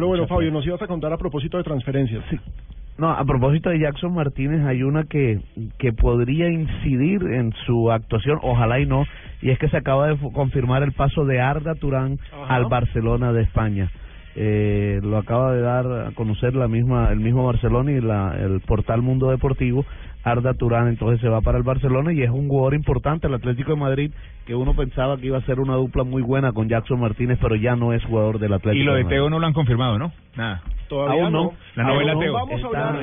Pero bueno, Fabio, nos ibas a contar a propósito de transferencias. Sí. No, a propósito de Jackson Martínez, hay una que, que podría incidir en su actuación, ojalá y no, y es que se acaba de confirmar el paso de Arda Turán Ajá. al Barcelona de España. Eh, lo acaba de dar a conocer la misma el mismo Barcelona y la, el portal Mundo Deportivo. Arda Turán entonces se va para el Barcelona y es un jugador importante, el Atlético de Madrid, que uno pensaba que iba a ser una dupla muy buena con Jackson Martínez, pero ya no es jugador del Atlético. Y lo de. Teo no lo han confirmado, ¿no? Nada. Todavía Aún no. no. La novela Teo. Vamos a Está- hablar